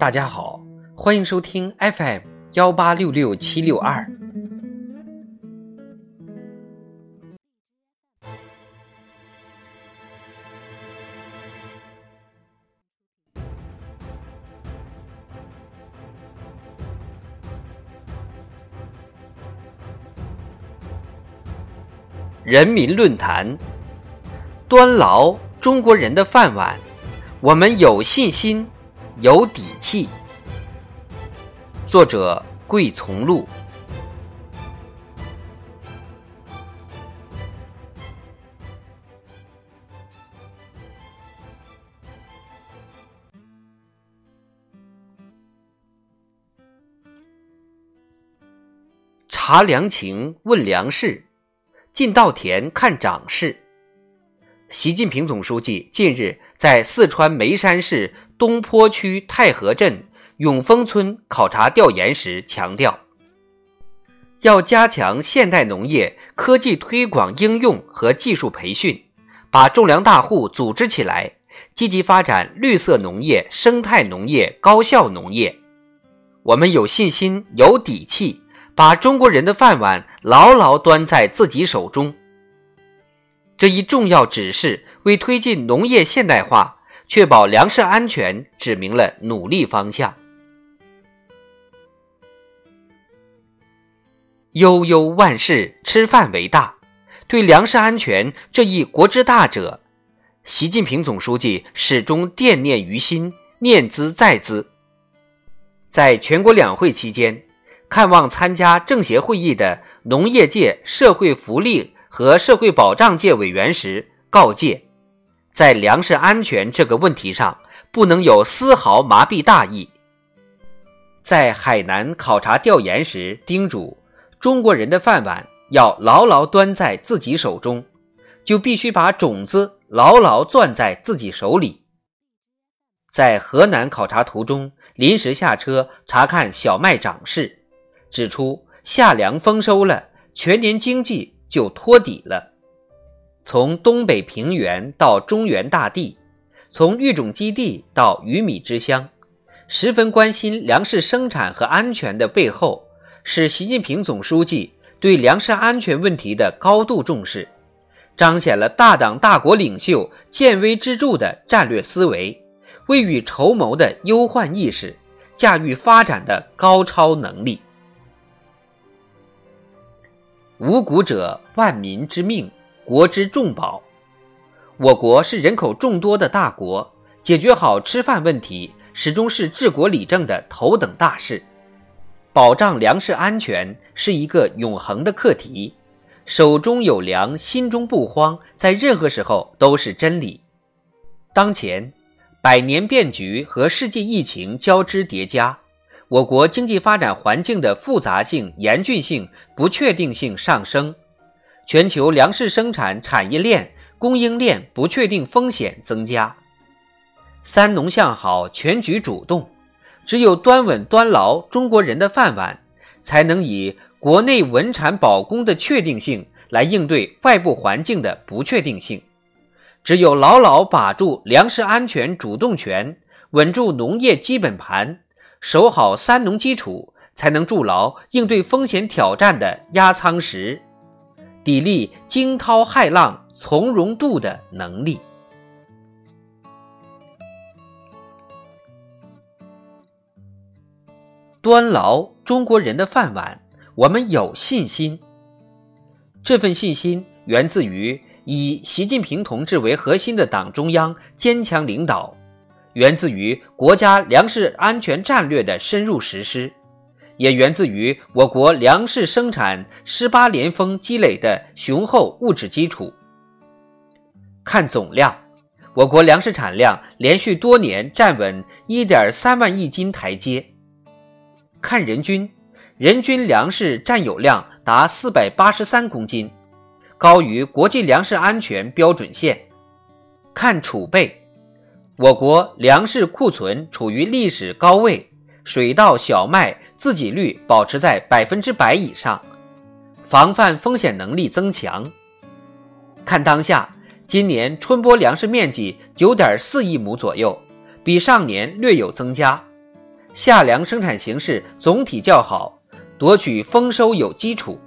大家好，欢迎收听 FM 幺八六六七六二。人民论坛，端牢中国人的饭碗，我们有信心，有底气。作者：桂从路。查良情，问良事。进稻田看长势。习近平总书记近日在四川眉山市东坡区太和镇永丰村考察调研时强调，要加强现代农业科技推广应用和技术培训，把种粮大户组织起来，积极发展绿色农业、生态农业、高效农业。我们有信心、有底气。把中国人的饭碗牢牢端在自己手中。这一重要指示为推进农业现代化、确保粮食安全指明了努力方向。悠悠万事，吃饭为大。对粮食安全这一国之大者，习近平总书记始终惦念于心，念兹在兹。在全国两会期间。看望参加政协会议的农业界、社会福利和社会保障界委员时，告诫，在粮食安全这个问题上，不能有丝毫麻痹大意。在海南考察调研时，叮嘱中国人的饭碗要牢牢端在自己手中，就必须把种子牢牢攥在自己手里。在河南考察途中，临时下车查看小麦长势。指出夏粮丰收了，全年经济就托底了。从东北平原到中原大地，从育种基地到鱼米之乡，十分关心粮食生产和安全的背后，是习近平总书记对粮食安全问题的高度重视，彰显了大党大国领袖见微知著的战略思维，未雨绸缪的忧患意识，驾驭发展的高超能力。五谷者，万民之命，国之重宝。我国是人口众多的大国，解决好吃饭问题始终是治国理政的头等大事。保障粮食安全是一个永恒的课题。手中有粮，心中不慌，在任何时候都是真理。当前，百年变局和世界疫情交织叠加。我国经济发展环境的复杂性、严峻性、不确定性上升，全球粮食生产产业链、供应链不确定风险增加。三农向好，全局主动，只有端稳端牢中国人的饭碗，才能以国内稳产保供的确定性来应对外部环境的不确定性。只有牢牢把住粮食安全主动权，稳住农业基本盘。守好三农基础，才能筑牢应对风险挑战的压舱石，砥砺惊涛骇浪从容度的能力。端牢中国人的饭碗，我们有信心。这份信心源自于以习近平同志为核心的党中央坚强领导。源自于国家粮食安全战略的深入实施，也源自于我国粮食生产十八连丰积累的雄厚物质基础。看总量，我国粮食产量连续多年站稳一点三万亿斤台阶。看人均，人均粮食占有量达四百八十三公斤，高于国际粮食安全标准线。看储备。我国粮食库存处于历史高位，水稻、小麦自给率保持在百分之百以上，防范风险能力增强。看当下，今年春播粮食面积九点四亿亩左右，比上年略有增加。夏粮生产形势总体较好，夺取丰收有基础。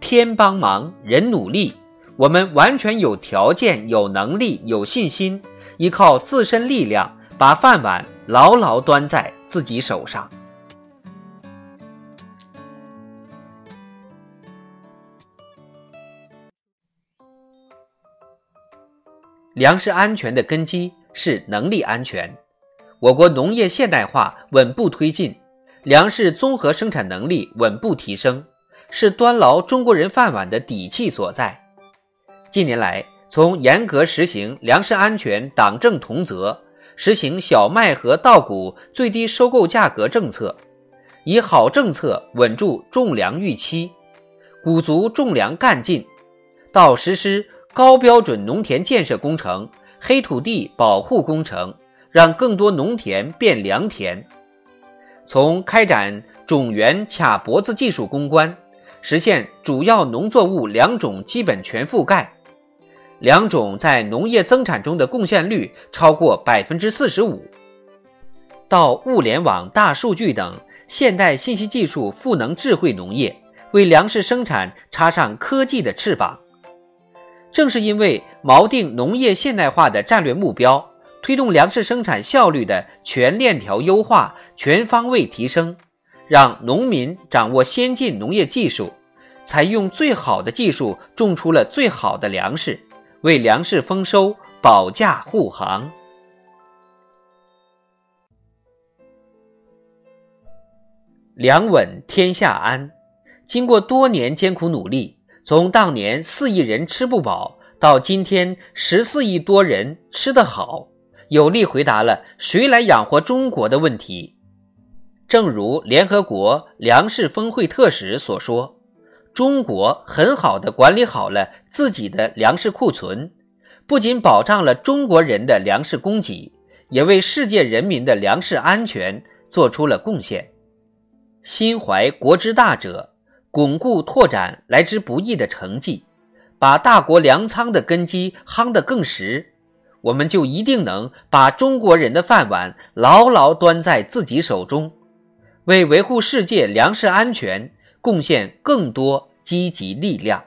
天帮忙，人努力，我们完全有条件、有能力、有信心，依靠自身力量，把饭碗牢牢端在自己手上。粮食安全的根基是能力安全。我国农业现代化稳步推进，粮食综合生产能力稳步提升，是端牢中国人饭碗的底气所在。近年来，从严格实行粮食安全党政同责，实行小麦和稻谷最低收购价格政策，以好政策稳住种粮预期，鼓足种粮干劲，到实施。高标准农田建设工程、黑土地保护工程，让更多农田变良田。从开展种源卡脖子技术攻关，实现主要农作物良种基本全覆盖，良种在农业增产中的贡献率超过百分之四十五。到物联网、大数据等现代信息技术赋能智慧农业，为粮食生产插上科技的翅膀。正是因为锚定农业现代化的战略目标，推动粮食生产效率的全链条优化、全方位提升，让农民掌握先进农业技术，采用最好的技术种出了最好的粮食，为粮食丰收保驾护航。粮稳天下安，经过多年艰苦努力。从当年四亿人吃不饱，到今天十四亿多人吃得好，有力回答了谁来养活中国的问题。正如联合国粮食峰会特使所说：“中国很好的管理好了自己的粮食库存，不仅保障了中国人的粮食供给，也为世界人民的粮食安全做出了贡献。心怀国之大者。”巩固拓展来之不易的成绩，把大国粮仓的根基夯得更实，我们就一定能把中国人的饭碗牢牢端在自己手中，为维护世界粮食安全贡献更多积极力量。